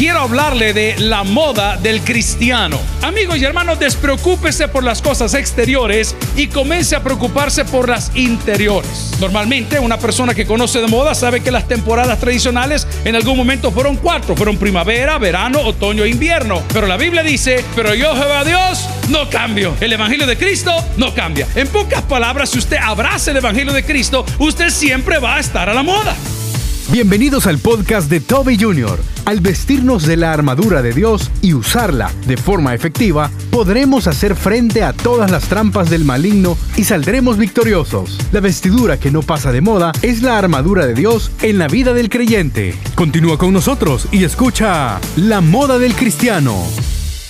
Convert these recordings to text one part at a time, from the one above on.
quiero hablarle de la moda del cristiano. Amigos y hermanos, despreocúpese por las cosas exteriores y comience a preocuparse por las interiores. Normalmente una persona que conoce de moda sabe que las temporadas tradicionales en algún momento fueron cuatro, fueron primavera, verano, otoño e invierno. Pero la Biblia dice, pero yo Jehová Dios no cambio. El Evangelio de Cristo no cambia. En pocas palabras, si usted abraza el Evangelio de Cristo, usted siempre va a estar a la moda. Bienvenidos al podcast de Toby Jr. Al vestirnos de la armadura de Dios y usarla de forma efectiva, podremos hacer frente a todas las trampas del maligno y saldremos victoriosos. La vestidura que no pasa de moda es la armadura de Dios en la vida del creyente. Continúa con nosotros y escucha La moda del cristiano.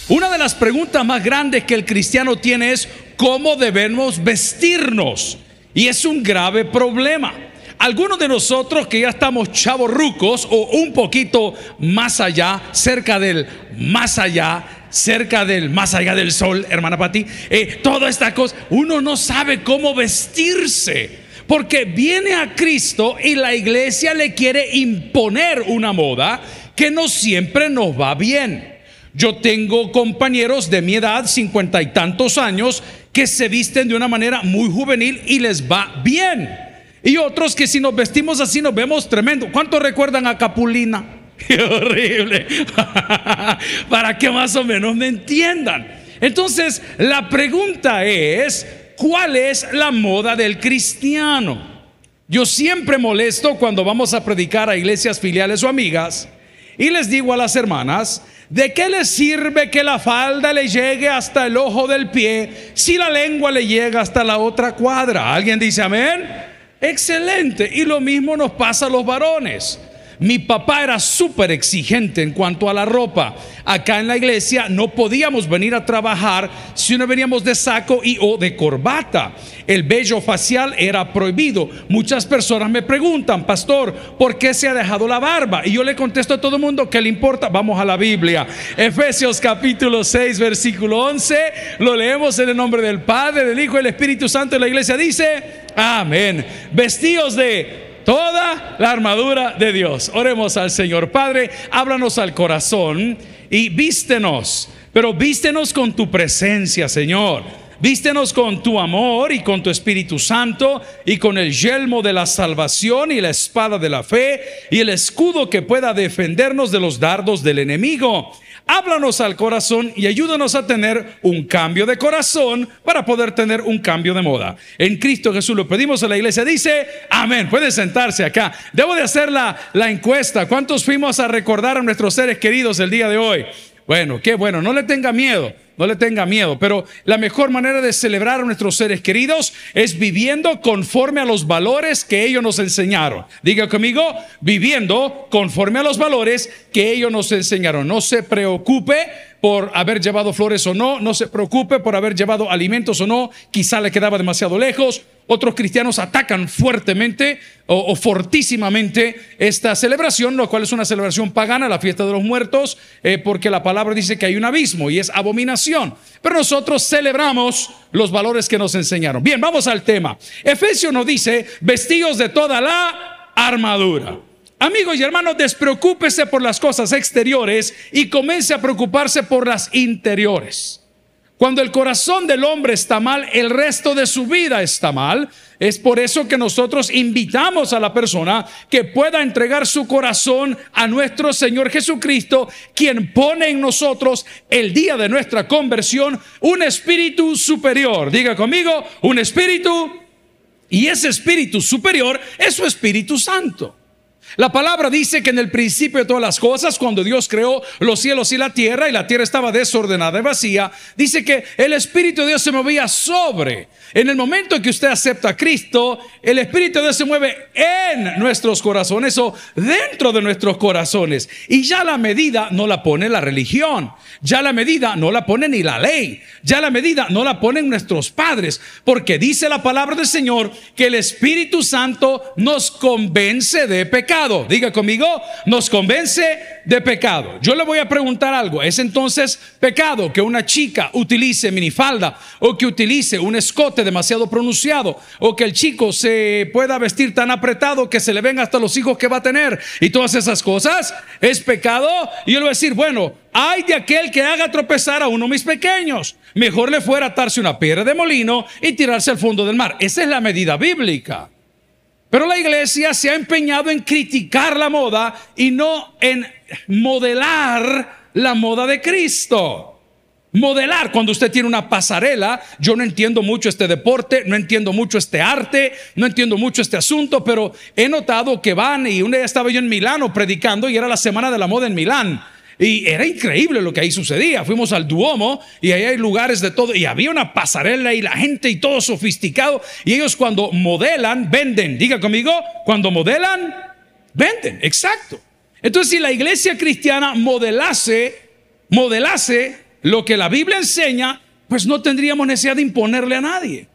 Una de las preguntas más grandes que el cristiano tiene es cómo debemos vestirnos. Y es un grave problema algunos de nosotros que ya estamos chavos rucos o un poquito más allá, cerca del más allá, cerca del más allá del sol, hermana Pati, eh, toda esta cosa, uno no sabe cómo vestirse. Porque viene a Cristo y la iglesia le quiere imponer una moda que no siempre nos va bien. Yo tengo compañeros de mi edad, cincuenta y tantos años, que se visten de una manera muy juvenil y les va bien. Y otros que si nos vestimos así nos vemos tremendo. ¿Cuántos recuerdan a Capulina? Qué horrible. Para que más o menos me entiendan. Entonces, la pregunta es, ¿cuál es la moda del cristiano? Yo siempre molesto cuando vamos a predicar a iglesias filiales o amigas y les digo a las hermanas, ¿de qué les sirve que la falda le llegue hasta el ojo del pie si la lengua le llega hasta la otra cuadra? ¿Alguien dice amén? Excelente. Y lo mismo nos pasa a los varones. Mi papá era súper exigente en cuanto a la ropa. Acá en la iglesia no podíamos venir a trabajar si no veníamos de saco y o de corbata. El vello facial era prohibido. Muchas personas me preguntan, pastor, ¿por qué se ha dejado la barba? Y yo le contesto a todo el mundo que le importa. Vamos a la Biblia. Efesios capítulo 6, versículo 11. Lo leemos en el nombre del Padre, del Hijo y del Espíritu Santo. la iglesia dice, amén. Vestidos de toda la armadura de Dios. Oremos al Señor. Padre, háblanos al corazón y vístenos, pero vístenos con tu presencia, Señor. Vístenos con tu amor y con tu Espíritu Santo y con el yelmo de la salvación y la espada de la fe y el escudo que pueda defendernos de los dardos del enemigo. Háblanos al corazón y ayúdanos a tener un cambio de corazón para poder tener un cambio de moda. En Cristo Jesús lo pedimos a la iglesia. Dice, amén. Pueden sentarse acá. Debo de hacer la, la encuesta. ¿Cuántos fuimos a recordar a nuestros seres queridos el día de hoy? Bueno, qué bueno. No le tenga miedo no le tenga miedo, pero la mejor manera de celebrar a nuestros seres queridos es viviendo conforme a los valores que ellos nos enseñaron. Diga conmigo, viviendo conforme a los valores que ellos nos enseñaron. No se preocupe por haber llevado flores o no, no se preocupe por haber llevado alimentos o no, quizá le quedaba demasiado lejos. Otros cristianos atacan fuertemente o, fortísimamente esta celebración, lo cual es una celebración pagana, la fiesta de los muertos, eh, porque la palabra dice que hay un abismo y es abominación. Pero nosotros celebramos los valores que nos enseñaron. Bien, vamos al tema. Efesios nos dice, vestidos de toda la armadura. Amigos y hermanos, despreocúpese por las cosas exteriores y comience a preocuparse por las interiores. Cuando el corazón del hombre está mal, el resto de su vida está mal. Es por eso que nosotros invitamos a la persona que pueda entregar su corazón a nuestro Señor Jesucristo, quien pone en nosotros el día de nuestra conversión un espíritu superior. Diga conmigo, un espíritu. Y ese espíritu superior es su Espíritu Santo. La palabra dice que en el principio de todas las cosas, cuando Dios creó los cielos y la tierra, y la tierra estaba desordenada y vacía, dice que el Espíritu de Dios se movía sobre. En el momento en que usted acepta a Cristo, el Espíritu de Dios se mueve en nuestros corazones o dentro de nuestros corazones. Y ya la medida no la pone la religión, ya la medida no la pone ni la ley, ya la medida no la ponen nuestros padres, porque dice la palabra del Señor que el Espíritu Santo nos convence de pecado Diga conmigo, nos convence de pecado. Yo le voy a preguntar algo. ¿Es entonces pecado que una chica utilice minifalda o que utilice un escote demasiado pronunciado o que el chico se pueda vestir tan apretado que se le ven hasta los hijos que va a tener y todas esas cosas? ¿Es pecado? Y yo le voy a decir, bueno, hay de aquel que haga tropezar a uno de mis pequeños. Mejor le fuera atarse una piedra de molino y tirarse al fondo del mar. Esa es la medida bíblica. Pero la iglesia se ha empeñado en criticar la moda y no en modelar la moda de Cristo. Modelar, cuando usted tiene una pasarela, yo no entiendo mucho este deporte, no entiendo mucho este arte, no entiendo mucho este asunto, pero he notado que van y un día estaba yo en Milano predicando y era la semana de la moda en Milán. Y era increíble lo que ahí sucedía. Fuimos al Duomo y ahí hay lugares de todo. Y había una pasarela y la gente y todo sofisticado. Y ellos cuando modelan, venden. Diga conmigo, cuando modelan, venden. Exacto. Entonces si la iglesia cristiana modelase, modelase lo que la Biblia enseña, pues no tendríamos necesidad de imponerle a nadie.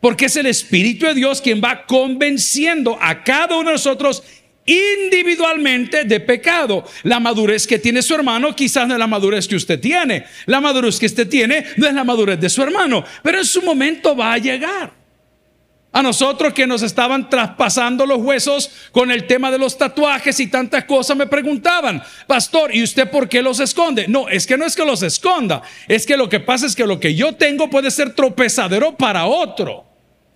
Porque es el Espíritu de Dios quien va convenciendo a cada uno de nosotros individualmente de pecado. La madurez que tiene su hermano quizás no es la madurez que usted tiene. La madurez que usted tiene no es la madurez de su hermano, pero en su momento va a llegar. A nosotros que nos estaban traspasando los huesos con el tema de los tatuajes y tantas cosas me preguntaban, pastor, ¿y usted por qué los esconde? No, es que no es que los esconda, es que lo que pasa es que lo que yo tengo puede ser tropezadero para otro.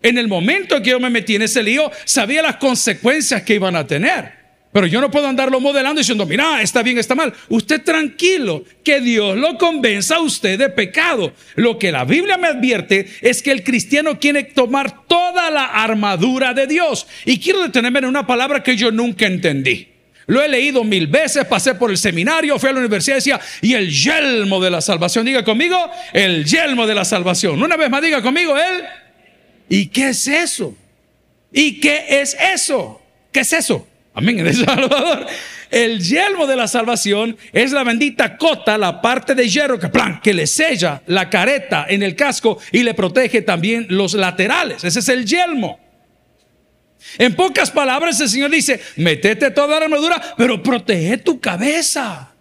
En el momento que yo me metí en ese lío, sabía las consecuencias que iban a tener. Pero yo no puedo andarlo modelando diciendo, mira, está bien, está mal. Usted tranquilo, que Dios lo convenza a usted de pecado. Lo que la Biblia me advierte es que el cristiano quiere tomar toda la armadura de Dios. Y quiero detenerme en una palabra que yo nunca entendí. Lo he leído mil veces, pasé por el seminario, fui a la universidad y decía, y el yelmo de la salvación, diga conmigo, el yelmo de la salvación. Una vez más, diga conmigo, él ¿Y qué es eso? ¿Y qué es eso? ¿Qué es eso? Amén, en El Salvador. El yelmo de la salvación es la bendita cota, la parte de hierro que, plan, que le sella la careta en el casco y le protege también los laterales. Ese es el yelmo. En pocas palabras, el Señor dice: Métete toda la armadura, pero protege tu cabeza.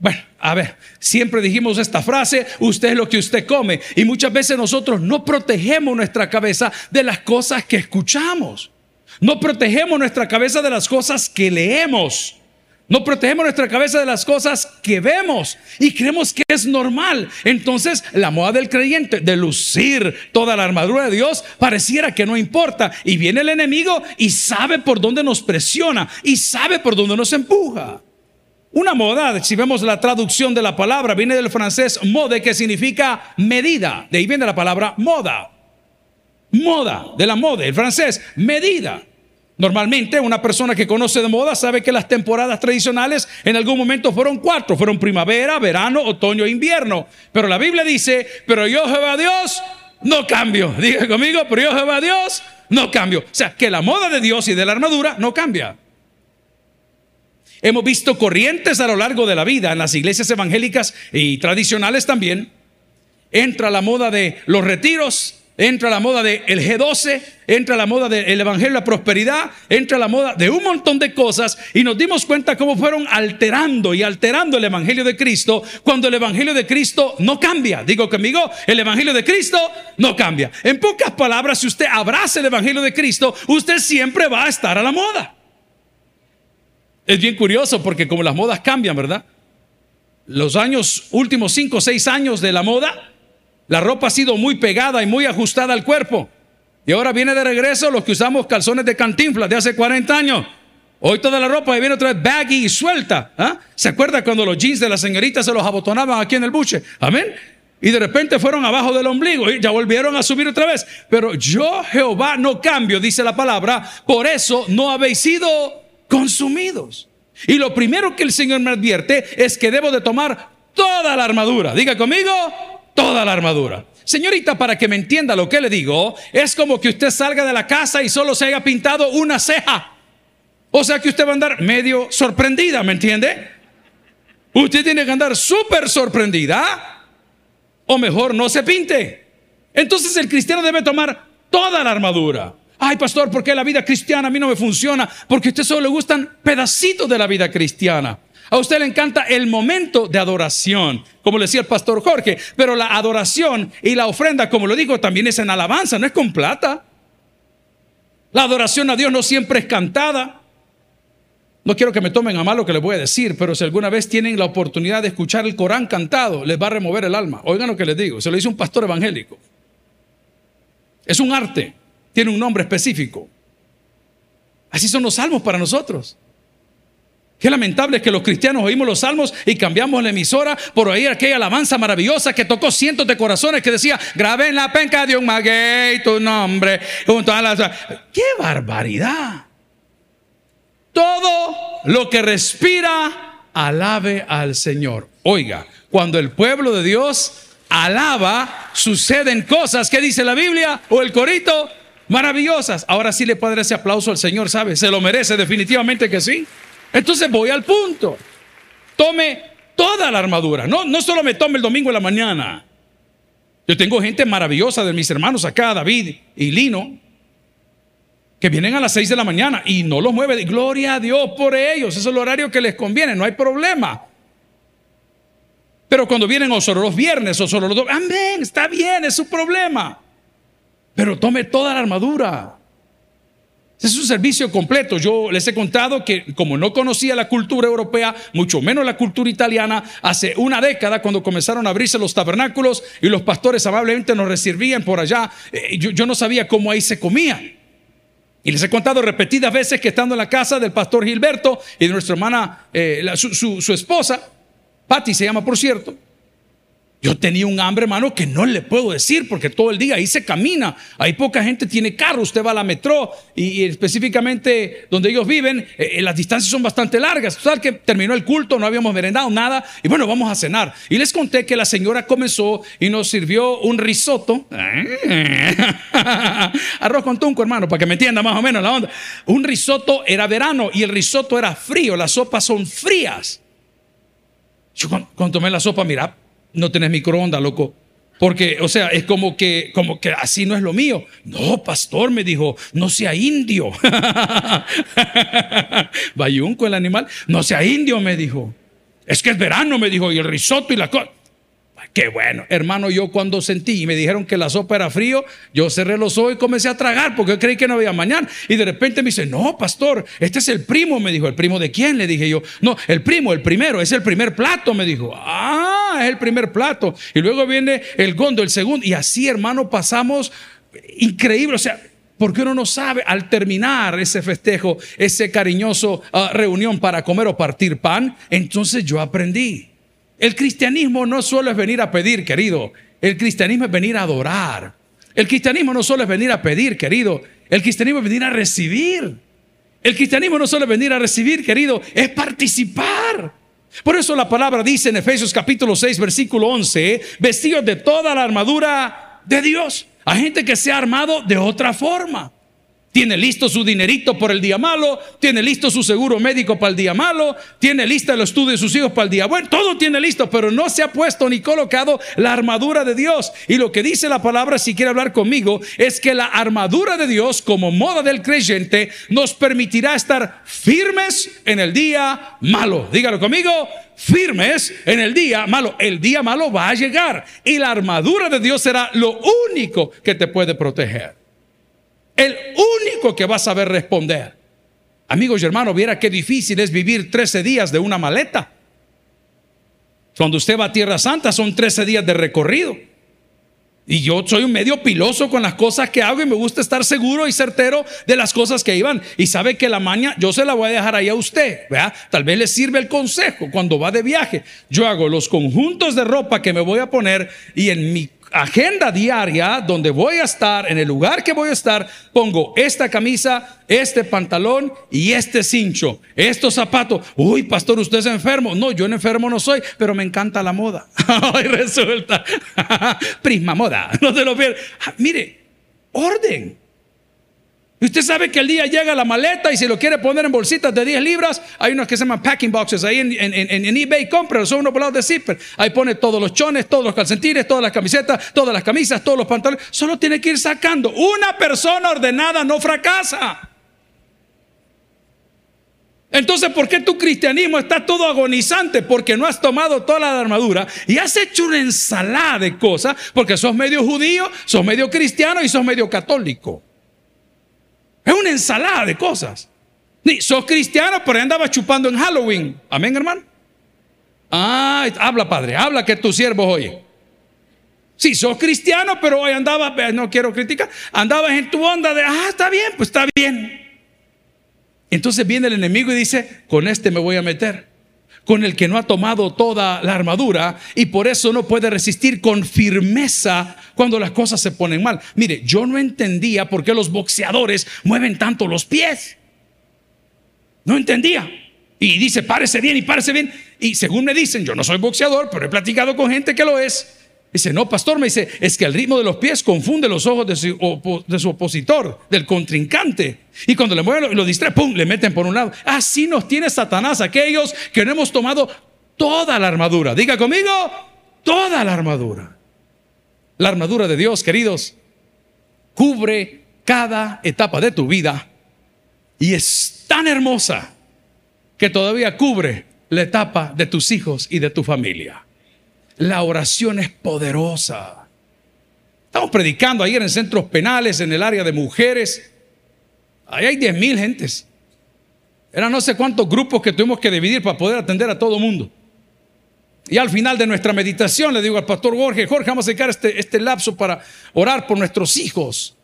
Bueno, a ver, siempre dijimos esta frase, usted es lo que usted come. Y muchas veces nosotros no protegemos nuestra cabeza de las cosas que escuchamos. No protegemos nuestra cabeza de las cosas que leemos. No protegemos nuestra cabeza de las cosas que vemos y creemos que es normal. Entonces, la moda del creyente de lucir toda la armadura de Dios pareciera que no importa. Y viene el enemigo y sabe por dónde nos presiona y sabe por dónde nos empuja. Una moda, si vemos la traducción de la palabra, viene del francés mode, que significa medida. De ahí viene la palabra moda. Moda, de la moda, el francés, medida. Normalmente una persona que conoce de moda sabe que las temporadas tradicionales en algún momento fueron cuatro, fueron primavera, verano, otoño e invierno. Pero la Biblia dice, pero yo Jehová Dios no cambio. Diga conmigo, pero yo Jehová Dios no cambio. O sea, que la moda de Dios y de la armadura no cambia. Hemos visto corrientes a lo largo de la vida en las iglesias evangélicas y tradicionales también. Entra la moda de los retiros, entra la moda del G12, entra la moda del Evangelio de la Prosperidad, entra la moda de un montón de cosas y nos dimos cuenta cómo fueron alterando y alterando el Evangelio de Cristo cuando el Evangelio de Cristo no cambia. Digo conmigo, el Evangelio de Cristo no cambia. En pocas palabras, si usted abraza el Evangelio de Cristo, usted siempre va a estar a la moda. Es bien curioso porque como las modas cambian, ¿verdad? Los años, últimos 5 o 6 años de la moda, la ropa ha sido muy pegada y muy ajustada al cuerpo. Y ahora viene de regreso los que usamos calzones de cantinflas de hace 40 años. Hoy toda la ropa viene otra vez baggy y suelta. ¿ah? ¿Se acuerda cuando los jeans de la señorita se los abotonaban aquí en el buche? Amén. Y de repente fueron abajo del ombligo y ya volvieron a subir otra vez. Pero yo, Jehová, no cambio, dice la palabra. Por eso no habéis sido consumidos. Y lo primero que el Señor me advierte es que debo de tomar toda la armadura. Diga conmigo, toda la armadura. Señorita, para que me entienda lo que le digo, es como que usted salga de la casa y solo se haya pintado una ceja. O sea que usted va a andar medio sorprendida, ¿me entiende? Usted tiene que andar súper sorprendida. O mejor, no se pinte. Entonces el cristiano debe tomar toda la armadura. Ay, pastor, ¿por qué la vida cristiana a mí no me funciona? Porque a usted solo le gustan pedacitos de la vida cristiana. A usted le encanta el momento de adoración, como le decía el pastor Jorge, pero la adoración y la ofrenda, como lo digo, también es en alabanza, no es con plata. La adoración a Dios no siempre es cantada. No quiero que me tomen a mal lo que les voy a decir, pero si alguna vez tienen la oportunidad de escuchar el Corán cantado, les va a remover el alma. Oigan lo que les digo, se lo dice un pastor evangélico. Es un arte, tiene un nombre específico. Así son los salmos para nosotros. Qué lamentable es que los cristianos oímos los salmos y cambiamos la emisora por oír aquella alabanza maravillosa que tocó cientos de corazones que decía, grabé en la penca de un maguey tu nombre. ¡Qué barbaridad! Todo lo que respira, alabe al Señor. Oiga, cuando el pueblo de Dios alaba, suceden cosas, ¿qué dice la Biblia? O el corito, maravillosas. Ahora sí le puedo dar ese aplauso al Señor, ¿sabe? Se lo merece, definitivamente que sí. Entonces voy al punto. Tome toda la armadura. No, no solo me tome el domingo en la mañana. Yo tengo gente maravillosa de mis hermanos acá, David y Lino, que vienen a las 6 de la mañana y no los mueve. Gloria a Dios por ellos. Es el horario que les conviene, no hay problema. Pero cuando vienen o solo los viernes o solo los dos, amén, está bien, es su problema. Pero tome toda la armadura. Es un servicio completo. Yo les he contado que como no conocía la cultura europea, mucho menos la cultura italiana, hace una década cuando comenzaron a abrirse los tabernáculos y los pastores amablemente nos recibían por allá, eh, yo, no sabía cómo ahí se comía. Y les he contado repetidas veces que estando en la casa del pastor Gilberto y de nuestra hermana, eh, su, esposa, Patty se llama por cierto, yo tenía un hambre, hermano, que no le puedo decir porque todo el día ahí se camina. Hay poca gente tiene carro. Usted va a la metro y, específicamente donde ellos viven, eh, eh, las distancias son bastante largas. Total que terminó el culto, no habíamos merendado nada y bueno, vamos a cenar. Y les conté que la señora comenzó y nos sirvió un risotto. Arroz con tunco, hermano, para que me entienda más o menos la onda. Un risotto era verano y el risotto era frío. Las sopas son frías. Yo cuando tomé la sopa, mira, no tenés microondas, loco. Porque, o sea, es como que, como que así no es lo mío. No, pastor, me dijo, no sea indio. Bayunco el animal, no sea indio, me dijo. Es que es verano, me dijo, y el risotto y la cosa. Qué bueno, hermano, yo cuando sentí y me dijeron que la sopa era frío, yo cerré los ojos y comencé a tragar porque creí que no había mañana. Y de repente me dice, no, pastor, este es el primo, me dijo, ¿el primo de quién? Le dije yo, no, el primo, el primero, es el primer plato, me dijo. Ah, es el primer plato. Y luego viene el gondo, el segundo. Y así, hermano, pasamos increíble. O sea, porque uno no sabe al terminar ese festejo, ese cariñoso ah, reunión para comer o partir pan, entonces yo aprendí. El cristianismo no solo es venir a pedir, querido. El cristianismo es venir a adorar. El cristianismo no solo es venir a pedir, querido. El cristianismo es venir a recibir. El cristianismo no solo es venir a recibir, querido, es participar. Por eso la palabra dice en Efesios capítulo 6, versículo 11, vestidos de toda la armadura de Dios. Hay gente que se ha armado de otra forma. Tiene listo su dinerito por el día malo, tiene listo su seguro médico para el día malo, tiene lista el estudio de sus hijos para el día bueno, todo tiene listo, pero no se ha puesto ni colocado la armadura de Dios. Y lo que dice la palabra, si quiere hablar conmigo, es que la armadura de Dios, como moda del creyente, nos permitirá estar firmes en el día malo. Dígalo conmigo, firmes en el día malo. El día malo va a llegar y la armadura de Dios será lo único que te puede proteger el único que va a saber responder. Amigos y hermanos, viera qué difícil es vivir 13 días de una maleta. Cuando usted va a Tierra Santa son 13 días de recorrido. Y yo soy un medio piloso con las cosas que hago y me gusta estar seguro y certero de las cosas que iban. Y sabe que la maña yo se la voy a dejar ahí a usted. Tal vez le sirve el consejo cuando va de viaje. Yo hago los conjuntos de ropa que me voy a poner y en mi agenda diaria donde voy a estar, en el lugar que voy a estar, pongo esta camisa, este pantalón y este cincho, estos zapatos. Uy, pastor, usted es enfermo. No, yo en enfermo no soy, pero me encanta la moda. Hoy resulta, prisma moda, no te lo pierdas. Ah, mire, orden. Y usted sabe que el día llega la maleta y si lo quiere poner en bolsitas de 10 libras, hay unos que se llaman packing boxes. Ahí en, en, eBay compra, son unos volados de zipper. Ahí pone todos los chones, todos los calcetines, todas las camisetas, todas las camisas, todos los pantalones. Solo tiene que ir sacando. Una persona ordenada no fracasa. Entonces, ¿por qué tu cristianismo está todo agonizante? Porque no has tomado toda la armadura y has hecho una ensalada de cosas, porque sos medio judío, sos medio cristiano y sos medio católico. Es una ensalada de cosas. Ni sos cristiano, pero andaba chupando en Halloween. Amén, hermano. Ah, habla, padre, habla que tu siervo oye. Sí, sos cristiano, pero hoy andaba, no quiero criticar, andabas en tu onda de, ah, está bien, pues está bien. Entonces viene el enemigo y dice, con este me voy a meter, con el que no ha tomado toda la armadura y por eso no puede resistir con firmeza cuando las cosas se ponen mal. Mire, yo no entendía por qué los boxeadores mueven tanto los pies. No entendía. Y dice, párese bien y párese bien. Y según me dicen, yo no soy boxeador, pero he platicado con gente que lo es. Dice, no, pastor, me dice, es que el ritmo de los pies confunde los ojos de su, opositor, del contrincante. Y cuando le mueven, lo distrae, ¡pum!, le meten por un lado. Así nos tiene Satanás, aquellos que no hemos tomado toda la armadura. Diga conmigo, toda la armadura. La armadura de Dios, queridos, cubre cada etapa de tu vida y es tan hermosa que todavía cubre la etapa de tus hijos y de tu familia. La oración es poderosa. Estamos predicando ayer en centros penales, en el área de mujeres. Ahí hay 10 mil gentes. Eran no sé cuántos grupos que tuvimos que dividir para poder atender a todo el mundo. Y al final de nuestra meditación le digo al pastor Jorge, Jorge, vamos a dedicar este, este lapso para orar por nuestros hijos.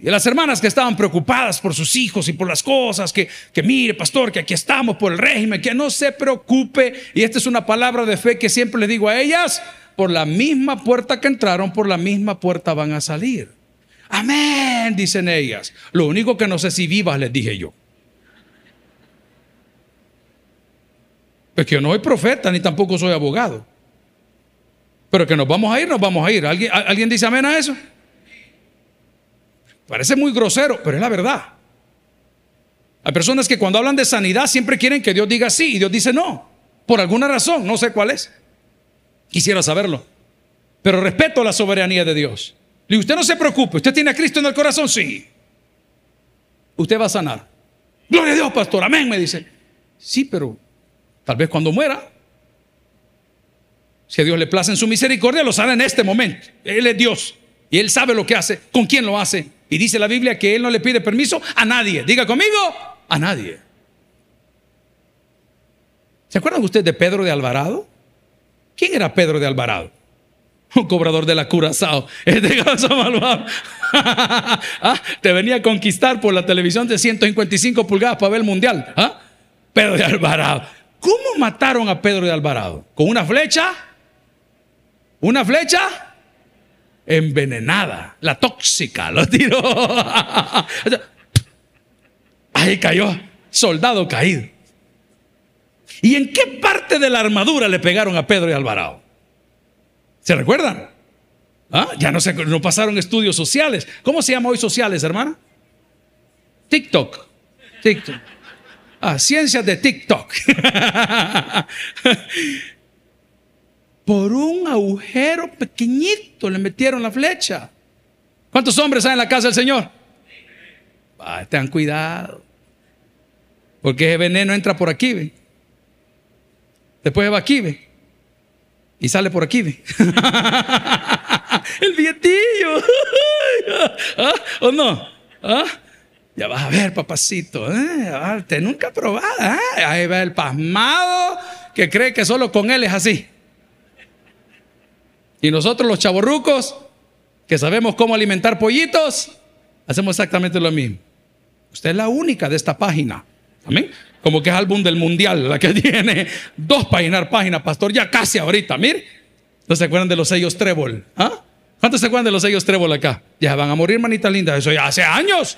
Y las hermanas que estaban preocupadas por sus hijos y por las cosas, que, que mire, pastor, que aquí estamos por el régimen, que no se preocupe. Y esta es una palabra de fe que siempre le digo a ellas, por la misma puerta que entraron, por la misma puerta van a salir. Amén, dicen ellas. Lo único que no sé si vivas, les dije yo. Es que yo no soy profeta ni tampoco soy abogado. Pero que nos vamos a ir, nos vamos a ir. ¿Alguien, ¿alguien dice amén a eso? Parece muy grosero, pero es la verdad. Hay personas que cuando hablan de sanidad siempre quieren que Dios diga sí y Dios dice no. Por alguna razón, no sé cuál es. Quisiera saberlo. Pero respeto la soberanía de Dios. Y usted no se preocupe, usted tiene a Cristo en el corazón, sí. Usted va a sanar. Gloria a Dios, pastor, amén, me dice. Sí, pero tal vez cuando muera, si a Dios le place en su misericordia, lo sana en este momento. Él es Dios y Él sabe lo que hace, con quién lo hace y dice la Biblia que Él no le pide permiso a nadie. Diga conmigo, a nadie. ¿Se acuerdan ustedes de Pedro de Alvarado? ¿Quién era Pedro de Alvarado? Un cobrador de la Curazao. Este ganso malvado. Ah, te venía a conquistar por la televisión de 155 pulgadas para ver el mundial. ¿Ah? Pedro de Alvarado. ¿Cómo mataron a Pedro de Alvarado? ¿Con una flecha? ¿Una flecha? Envenenada, la tóxica, lo tiró. Ahí cayó, soldado caído. ¿Y en qué parte de la armadura le pegaron a Pedro y Alvarado? ¿Se recuerdan? ¿Ah? Ya no, se, no pasaron estudios sociales. ¿Cómo se llama hoy sociales, hermana? TikTok. TikTok. Ah, ciencias de TikTok. por un agujero pequeñito le metieron la flecha. ¿Cuántos hombres hay en la casa del Señor? Ah, tengan cuidado. Porque ese veneno entra por aquí, ¿ve? Después va aquí, ¿ve? Y sale por aquí, ¿ve? El billetillo. ¿Ah? ¿O no? ¿Ah? Ya vas a ver, papacito. ¿eh? Te nunca probado. ¿eh? Ahí va el pasmado que cree que solo con él es así. Y nosotros los chavorrucos, que sabemos cómo alimentar pollitos, hacemos exactamente lo mismo. Usted es la única de esta página. Amén. Como que es álbum del mundial, la que tiene dos páginas, pastor, ya casi ahorita. Mire, ¿no se acuerdan de los sellos Trébol? ¿Ah? ¿Cuántos se acuerdan de los sellos Trébol acá? Ya van a morir, manita linda. Eso ya hace años.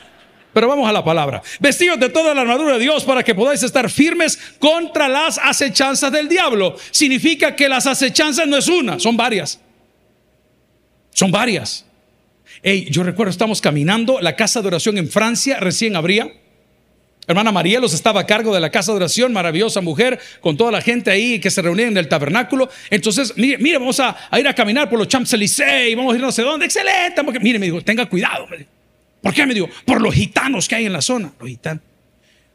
Pero vamos a la palabra. Vestidos de toda la armadura de Dios para que podáis estar firmes contra las acechanzas del diablo. Significa que las acechanzas no es una, son varias. Son varias. Hey, yo recuerdo, estamos caminando, la casa de oración en Francia recién abría. Hermana María los estaba a cargo de la casa de oración, maravillosa mujer, con toda la gente ahí que se reunía en el tabernáculo. Entonces, mire, mire vamos a, ir a caminar por los Champs-Élysées y vamos a ir no sé dónde. Excelente. Mire, me dijo, tenga cuidado. ¿Por qué? Me dijo, por los gitanos que hay en la zona. Los gitanos.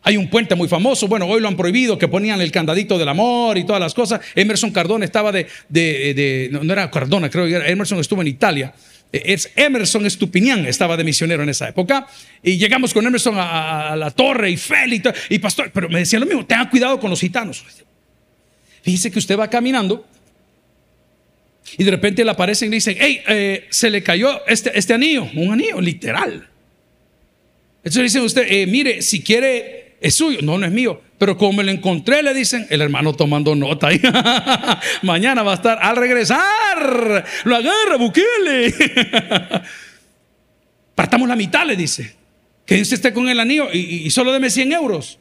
Hay un puente muy famoso, bueno, hoy lo han prohibido, que ponían el candadito del amor y todas las cosas. Emerson Cardona estaba de, de, no, era Cardona, creo que Emerson estuvo en Italia. E, es Emerson Estupinián, estaba de misionero en esa época. Y llegamos con Emerson a, la torre y Félix y, pastor, pero me decía lo mismo, tenga cuidado con los gitanos. Fíjese que usted va caminando y de repente le aparecen y le dicen, hey, eh, se le cayó este, este anillo, un anillo, literal. Entonces le dicen usted, eh, mire, si quiere es suyo. No, no es mío. Pero como lo encontré, le dicen, el hermano tomando nota. Mañana va a estar al regresar. Lo agarra, Bukele. Partamos la mitad, le dice. Quédense esté con el anillo y, solo deme 100 euros.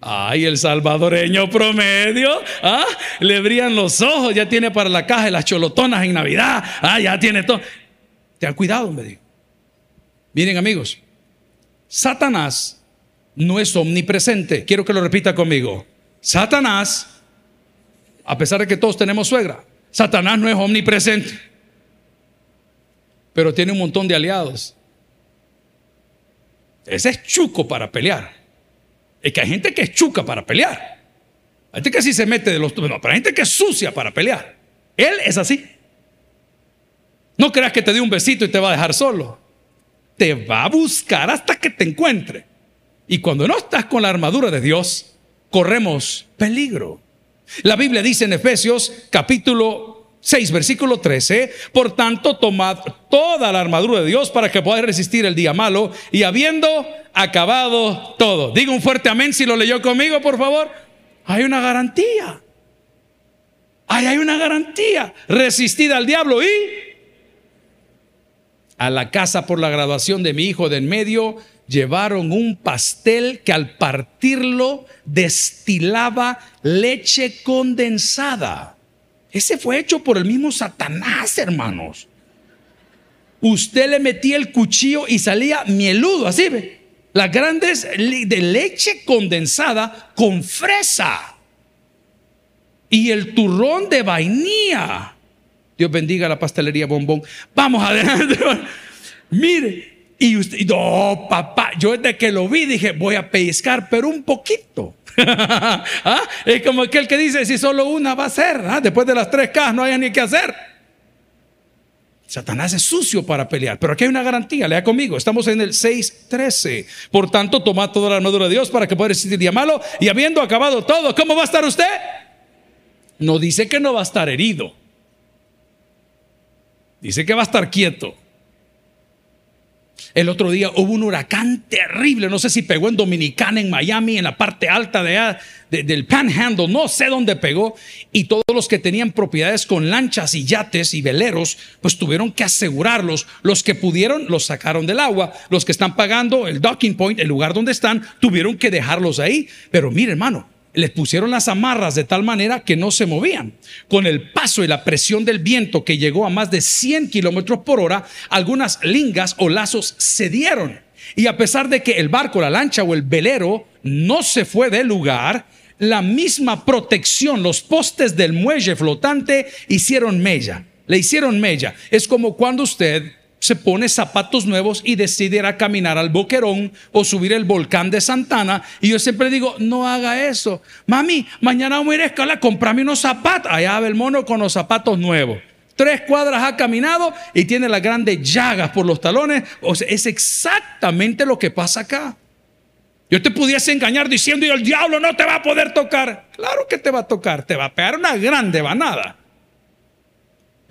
Ay, el salvadoreño promedio, ¿ah? le brillan los ojos, ya tiene para la caja las cholotonas en Navidad, ah, ya tiene todo. Ten cuidado, me dijo. Miren amigos, Satanás no es omnipresente. Quiero que lo repita conmigo. Satanás, a pesar de que todos tenemos suegra, Satanás no es omnipresente, pero tiene un montón de aliados. Ese es chuco para pelear. Es que hay gente que es chuca para pelear. Hay gente que sí se mete de los... No, pero hay gente que es sucia para pelear. Él es así. No creas que te dé un besito y te va a dejar solo. Te va a buscar hasta que te encuentre. Y cuando no estás con la armadura de Dios, corremos peligro. La Biblia dice en Efesios capítulo 6, versículo 13, por tanto, tomad toda la armadura de Dios para que podáis resistir el día malo y habiendo acabado todo. Diga un fuerte amén si lo leyó conmigo, por favor. Hay una garantía. Ahí hay una garantía. Resistida al diablo y a la casa por la graduación de mi hijo de en medio llevaron un pastel que al partirlo destilaba leche condensada. Ese fue hecho por el mismo Satanás, hermanos. Usted le metía el cuchillo y salía mieludo, así ve. Las grandes de leche condensada con fresa. Y el turrón de vainilla. Dios bendiga la pastelería bombón. Vamos adelante. Mire, y usted, no, papá, yo desde que lo vi dije, voy a pescar, pero un poquito. ¿Ah? Es como aquel que dice, si solo una va a ser, ¿ah? después de las tres cajas no hay ni qué hacer. Satanás es sucio para pelear, pero aquí hay una garantía, lea conmigo, estamos en el 6.13. Por tanto, toma toda la armadura de Dios para que pueda resistir día malo y habiendo acabado todo, ¿cómo va a estar usted? No dice que no va a estar herido. Dice que va a estar quieto. El otro día hubo un huracán terrible, no sé si pegó en Dominicana, en Miami, en la parte alta de, del Panhandle, no sé dónde pegó, y todos los que tenían propiedades con lanchas y yates y veleros, pues tuvieron que asegurarlos. Los que pudieron los sacaron del agua, los que están pagando el docking point, el lugar donde están, tuvieron que dejarlos ahí. Pero mire hermano, les pusieron las amarras de tal manera que no se movían. Con el paso y la presión del viento que llegó a más de 100 kilómetros por hora, algunas lingas o lazos cedieron. Y a pesar de que el barco, la lancha o el velero no se fue del lugar, la misma protección, los postes del muelle flotante hicieron mella. Le hicieron mella. Es como cuando usted se pone zapatos nuevos y decide ir a caminar al Boquerón o subir el volcán de Santana. Y yo siempre digo, no haga eso. Mami, mañana vamos a ir a escala, comprame unos zapatos. Allá va el mono con los zapatos nuevos. Tres cuadras ha caminado y tiene las grandes llagas por los talones. O sea, es exactamente lo que pasa acá. Yo te pudiese engañar diciendo, y el diablo no te va a poder tocar. Claro que te va a tocar, te va a pegar una grande banada.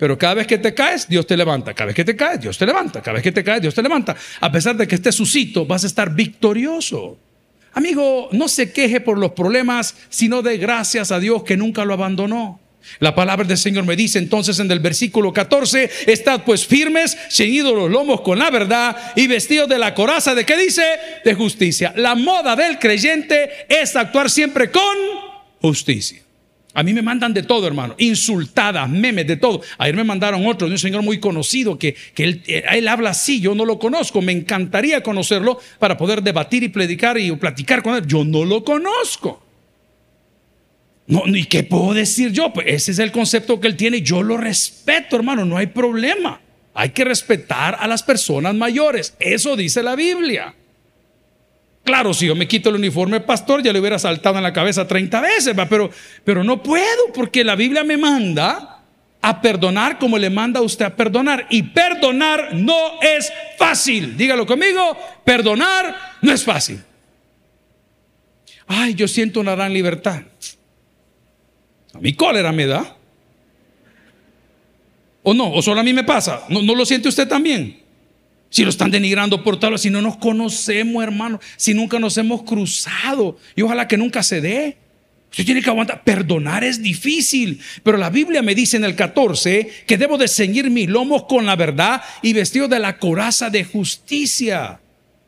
Pero cada vez que te caes, Dios te levanta. Cada vez que te caes, Dios te levanta. Cada vez que te caes, Dios te levanta. A pesar de que estés suscito, vas a estar victorioso. Amigo, no se queje por los problemas, sino de gracias a Dios que nunca lo abandonó. La palabra del Señor me dice entonces en el versículo 14, estad pues firmes, ceñidos los lomos con la verdad y vestidos de la coraza de qué dice? De justicia. La moda del creyente es actuar siempre con justicia. A mí me mandan de todo, hermano. Insultadas, memes, de todo. Ayer me mandaron otro de un señor muy conocido que, él, eh, él, habla así. Yo no lo conozco. Me encantaría conocerlo para poder debatir y predicar y platicar con él. Yo no lo conozco. No, ¿Y qué puedo decir yo? Pues ese es el concepto que él tiene. Yo lo respeto, hermano. No hay problema. Hay que respetar a las personas mayores. Eso dice la Biblia. Claro, si yo me quito el uniforme pastor, ya le hubiera saltado en la cabeza 30 veces, pero, pero no puedo porque la Biblia me manda a perdonar como le manda a usted a perdonar. Y perdonar no es fácil. Dígalo conmigo, perdonar no es fácil. Ay, yo siento una gran libertad. A mi cólera me da. ¿O no? ¿O solo a mí me pasa? ¿No, no lo siente usted también? Si lo están denigrando por tal, si no nos conocemos, hermano, si nunca nos hemos cruzado, y ojalá que nunca se dé. Usted tiene que aguantar. Perdonar es difícil, pero la Biblia me dice en el 14 que debo de ceñir mis lomos con la verdad y vestido de la coraza de justicia.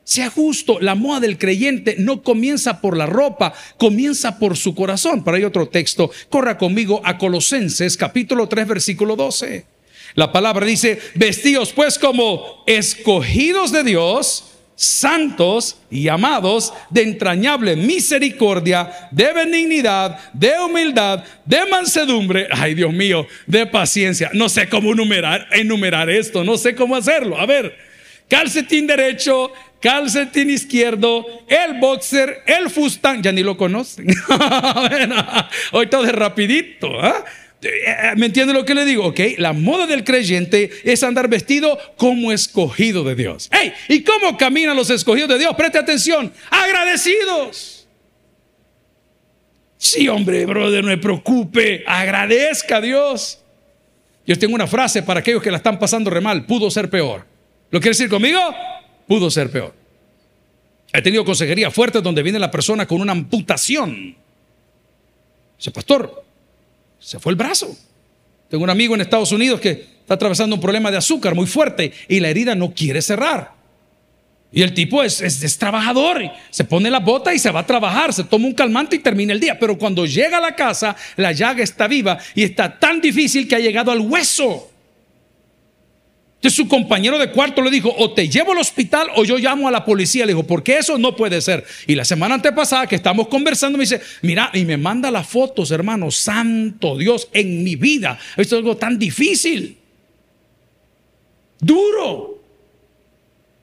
Sea justo, la moda del creyente no comienza por la ropa, comienza por su corazón. Para hay otro texto. Corra conmigo a Colosenses capítulo 3 versículo 12. La palabra dice, vestidos pues como escogidos de Dios, santos y amados de entrañable misericordia, de benignidad, de humildad, de mansedumbre, ay Dios mío, de paciencia. No sé cómo enumerar, enumerar esto, no sé cómo hacerlo. A ver, calcetín derecho, calcetín izquierdo, el boxer, el fustán, ya ni lo conocen. Hoy todo es rapidito. ¿ah? ¿Me entiende lo que le digo? Ok, la moda del creyente es andar vestido como escogido de Dios. Hey, ¿y cómo caminan los escogidos de Dios? Preste atención, agradecidos. Sí, hombre, brother, no me preocupe, agradezca a Dios. Yo tengo una frase para aquellos que la están pasando re mal, pudo ser peor. ¿Lo quiere decir conmigo? Pudo ser peor. He tenido consejería fuerte donde viene la persona con una amputación. Dice, pastor, se fue el brazo. Tengo un amigo en Estados Unidos que está atravesando un problema de azúcar muy fuerte y la herida no quiere cerrar. Y el tipo es, es, trabajador, se pone la bota y se va a trabajar, se toma un calmante y termina el día. Pero cuando llega a la casa, la llaga está viva y está tan difícil que ha llegado al hueso. Entonces su compañero de cuarto le dijo, o te llevo al hospital o yo llamo a la policía. Le dijo, porque eso no puede ser. Y la semana antepasada que estamos conversando me dice, mira, y me manda las fotos, hermano, santo Dios, en mi vida. Esto es algo tan difícil. Duro.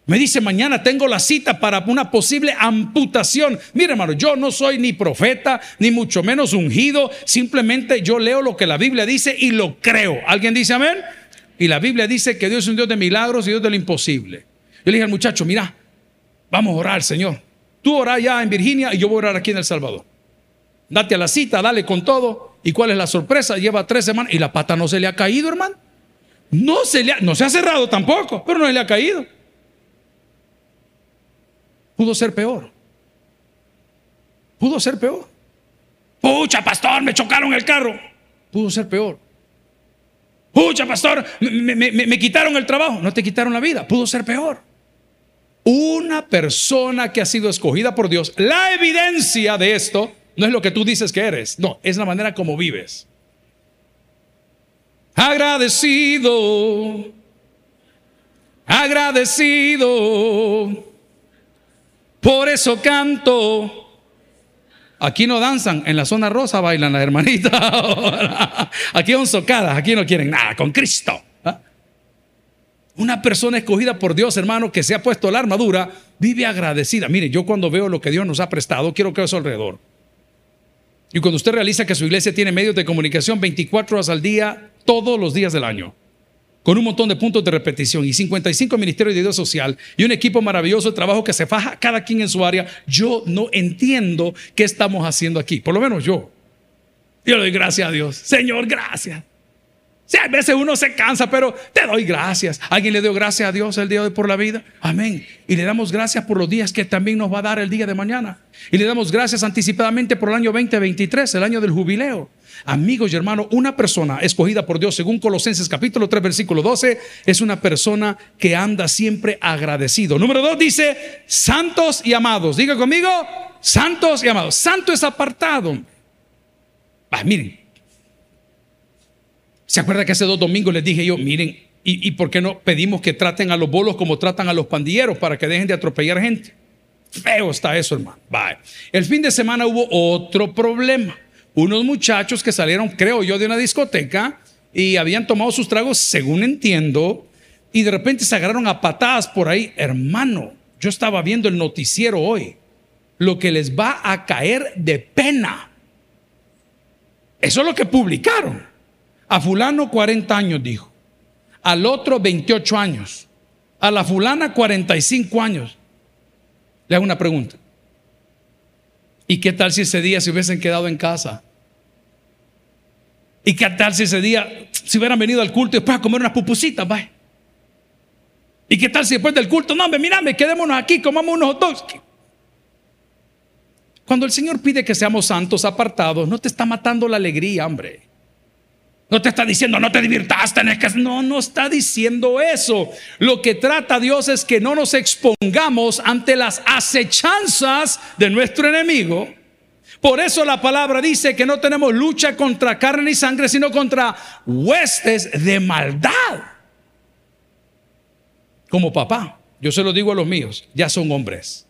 Me dice, mañana tengo la cita para una posible amputación. Mire, hermano, yo no soy ni profeta, ni mucho menos ungido. Simplemente yo leo lo que la Biblia dice y lo creo. ¿Alguien dice amén? Y la Biblia dice que Dios es un Dios de milagros y Dios de lo imposible. Yo le dije al muchacho, mira, vamos a orar, Señor. Tú orar ya en Virginia y yo voy a orar aquí en El Salvador. Date a la cita, dale con todo. ¿Y cuál es la sorpresa? Lleva tres semanas y la pata no se le ha caído, hermano. No se le ha, no se ha cerrado tampoco, pero no se le ha caído. Pudo ser peor. Pudo ser peor. Pucha, pastor, me chocaron el carro. Pudo ser peor. Pucha, pastor, me, quitaron el trabajo. No te quitaron la vida, pudo ser peor. Una persona que ha sido escogida por Dios, la evidencia de esto no es lo que tú dices que eres, no, es la manera como vives. Agradecido, agradecido, por eso canto Aquí no danzan, en la zona rosa bailan las hermanitas. aquí son socadas, aquí no quieren nada, con Cristo. ¿ah? Una persona escogida por Dios, hermano, que se ha puesto la armadura, vive agradecida. Mire, yo cuando veo lo que Dios nos ha prestado, quiero que eso alrededor. Y cuando usted realiza que su iglesia tiene medios de comunicación 24 horas al día, todos los días del año con un montón de puntos de repetición y 55 ministerios de Dios social y un equipo maravilloso de trabajo que se faja cada quien en su área, yo no entiendo qué estamos haciendo aquí, por lo menos yo. Yo le doy gracias a Dios. Señor, gracias. Sí, a veces uno se cansa, pero te doy gracias. ¿Alguien le dio gracias a Dios el día de hoy por la vida? Amén. Y le damos gracias por los días que también nos va a dar el día de mañana. Y le damos gracias anticipadamente por el año 2023, el año del jubileo. Amigos y hermanos, una persona escogida por Dios, según Colosenses capítulo 3, versículo 12, es una persona que anda siempre agradecido. Número 2 dice, santos y amados. Diga conmigo, santos y amados. Santo es apartado. Ah, miren, ¿Se acuerda que hace dos domingos les dije yo, miren, ¿y, por qué no pedimos que traten a los bolos como tratan a los pandilleros para que dejen de atropellar gente? Feo está eso, hermano. Bye. El fin de semana hubo otro problema. Unos muchachos que salieron, creo yo, de una discoteca y habían tomado sus tragos, según entiendo, y de repente se agarraron a patadas por ahí. Hermano, yo estaba viendo el noticiero hoy. Lo que les va a caer de pena. Eso es lo que publicaron. A fulano 40 años, dijo. Al otro 28 años. A la fulana 45 años. Le hago una pregunta. ¿Y qué tal si ese día se hubiesen quedado en casa? ¿Y qué tal si ese día se hubieran venido al culto y después a comer unas pupusitas? Vaya. ¿Y qué tal si después del culto, no, mírame, quedémonos aquí, comamos unos hot? Cuando el Señor pide que seamos santos, apartados, no te está matando la alegría, hombre. No te está diciendo, no te divirtas, tenés que... No, no está diciendo eso. Lo que trata Dios es que no nos expongamos ante las acechanzas de nuestro enemigo. Por eso la palabra dice que no tenemos lucha contra carne y sangre, sino contra huestes de maldad como papá, yo se lo digo a los míos, ya son hombres.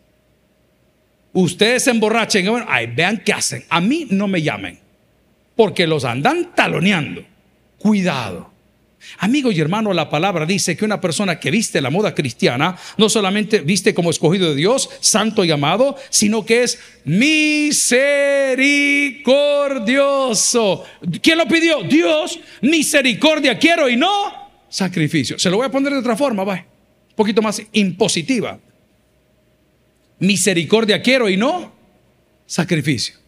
Ustedes se emborrachen, bueno, ay, vean qué hacen. A mí no me llamen, porque los andan taloneando. Cuidado. Amigo y hermano, la palabra dice que una persona que viste la moda cristiana no solamente viste como escogido de Dios, santo y amado, sino que es misericordioso. ¿Quién lo pidió? Dios, misericordia quiero y no sacrificio. Se lo voy a poner de otra forma, va poquito más impositiva. Misericordia quiero y no sacrificio.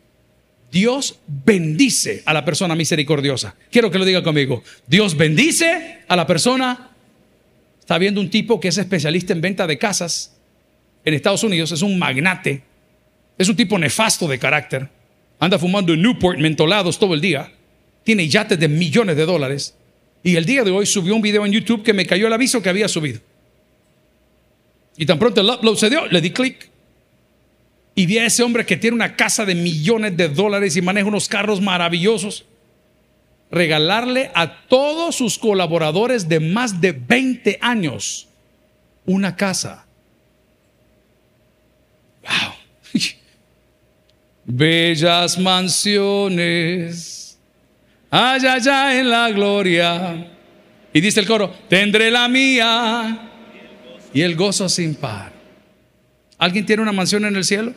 Dios bendice a la persona misericordiosa. Quiero que lo diga conmigo. Dios bendice a la persona. Está viendo un tipo que es especialista en venta de casas en Estados Unidos. Es un magnate. Es un tipo nefasto de carácter. Anda fumando en Newport mentolados todo el día. Tiene yates de millones de dólares. Y el día de hoy subió un video en YouTube que me cayó el aviso que había subido. Y tan pronto el upload se dio, le di clic. Y vi a ese hombre que tiene una casa de millones de dólares y maneja unos carros maravillosos. Regalarle a todos sus colaboradores de más de 20 años una casa. Wow. Bellas mansiones, allá, allá en la gloria. Y dice el coro, tendré la mía y el gozo sin par. ¿Alguien tiene una mansión en el cielo?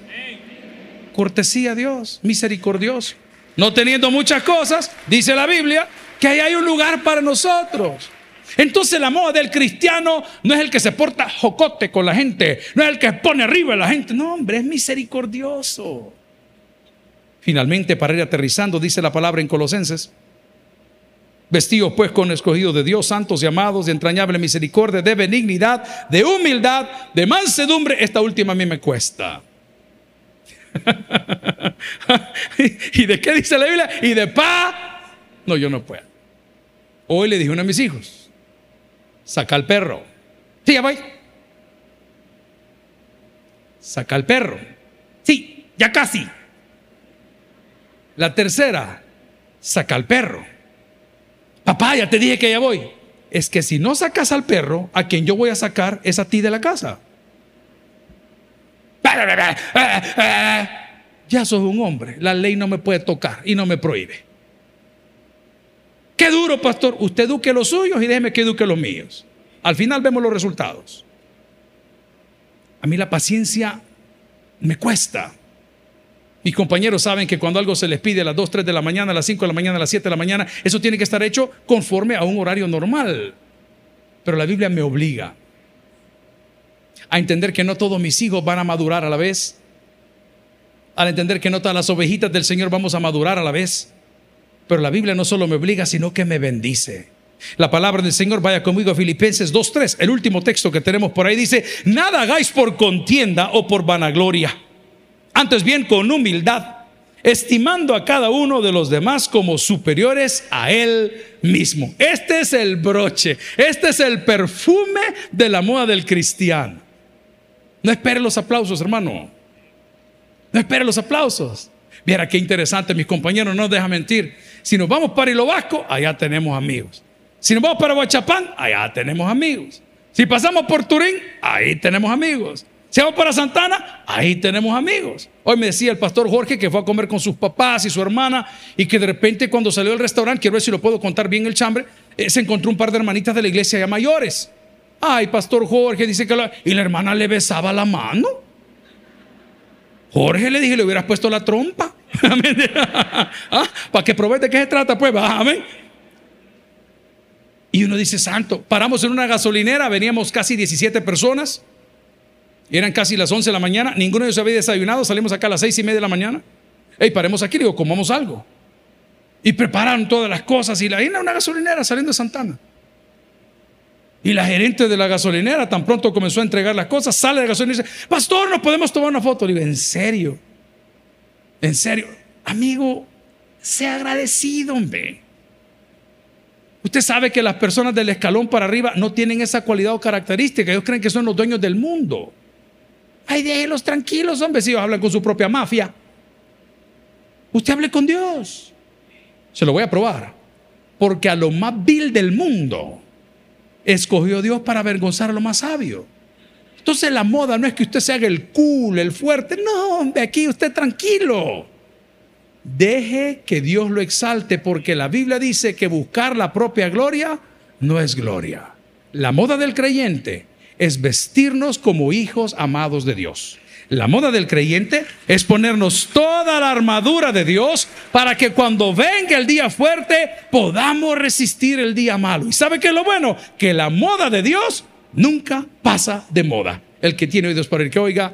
Cortesía a Dios, misericordioso. No teniendo muchas cosas, dice la Biblia, que ahí hay un lugar para nosotros. Entonces la moda del cristiano no es el que se porta jocote con la gente, no es el que pone arriba a la gente, no hombre, es misericordioso. Finalmente, para ir aterrizando, dice la palabra en Colosenses, Vestidos pues con escogidos de Dios, santos y amados, de entrañable misericordia, de benignidad, de humildad, de mansedumbre. Esta última a mí me cuesta. ¿Y de qué dice la Biblia? Y de paz. No, yo no puedo. Hoy le dije a uno de mis hijos, saca al perro. Sí, ya voy. Saca al perro. Sí, ya casi. La tercera, saca al perro. Papá, ya te dije que ya voy. Es que si no sacas al perro, a quien yo voy a sacar es a ti de la casa. Ya sos un hombre. La ley no me puede tocar y no me prohíbe. Qué duro, pastor. Usted eduque los suyos y déjeme que eduque los míos. Al final vemos los resultados. A mí la paciencia me cuesta. Mis compañeros saben que cuando algo se les pide a las 2, 3 de la mañana, a las 5 de la mañana, a las 7 de la mañana, eso tiene que estar hecho conforme a un horario normal. Pero la Biblia me obliga a entender que no todos mis hijos van a madurar a la vez. Al entender que no todas las ovejitas del Señor vamos a madurar a la vez. Pero la Biblia no solo me obliga, sino que me bendice. La palabra del Señor vaya conmigo a Filipenses 2.3, el último texto que tenemos por ahí dice, nada hagáis por contienda o por vanagloria antes bien con humildad, estimando a cada uno de los demás como superiores a él mismo. Este es el broche, este es el perfume de la moda del cristiano. No espere los aplausos, hermano. No espere los aplausos. Viera qué interesante, mis compañeros, no nos deja mentir. Si nos vamos para Hilo Vasco, allá tenemos amigos. Si nos vamos para Huachapán, allá tenemos amigos. Si pasamos por Turín, ahí tenemos amigos. Si vamos para Santana, ahí tenemos amigos. Hoy me decía el pastor Jorge que fue a comer con sus papás y su hermana y que de repente cuando salió del restaurante, quiero ver si lo puedo contar bien el chambre, eh, se encontró un par de hermanitas de la iglesia ya mayores. Ay, pastor Jorge dice que la... y la hermana le besaba la mano. Jorge le dije, le hubieras puesto la trompa. ¿Ah? Para que probé de qué se trata, pues, amén. Y uno dice, santo, paramos en una gasolinera, veníamos casi 17 personas, eran casi las 11 de la mañana, ninguno de ellos había desayunado, salimos acá a las 6 y media de la mañana. Hey, paremos aquí, digo, comamos algo. Y prepararon todas las cosas y la era una gasolinera saliendo de Santana. Y la gerente de la gasolinera tan pronto comenzó a entregar las cosas, sale de la gasolinera y dice, pastor, ¿nos podemos tomar una foto? Le digo, ¿en serio? ¿En serio? Amigo, sea agradecido, hombre. Usted sabe que las personas del escalón para arriba no tienen esa cualidad o característica. Ellos creen que son los dueños del mundo. Ay, déjenlos tranquilos, hombre, si hablan con su propia mafia. Usted hable con Dios. Se lo voy a probar. Porque a lo más vil del mundo escogió Dios para avergonzar a lo más sabio. Entonces la moda no es que usted se haga el cool, el fuerte. No, hombre, aquí usted tranquilo. Deje que Dios lo exalte porque la Biblia dice que buscar la propia gloria no es gloria. La moda del creyente es vestirnos como hijos amados de Dios. La moda del creyente es ponernos toda la armadura de Dios para que cuando venga el día fuerte podamos resistir el día malo. ¿Y sabe qué es lo bueno? Que la moda de Dios nunca pasa de moda. El que tiene oídos para el que oiga,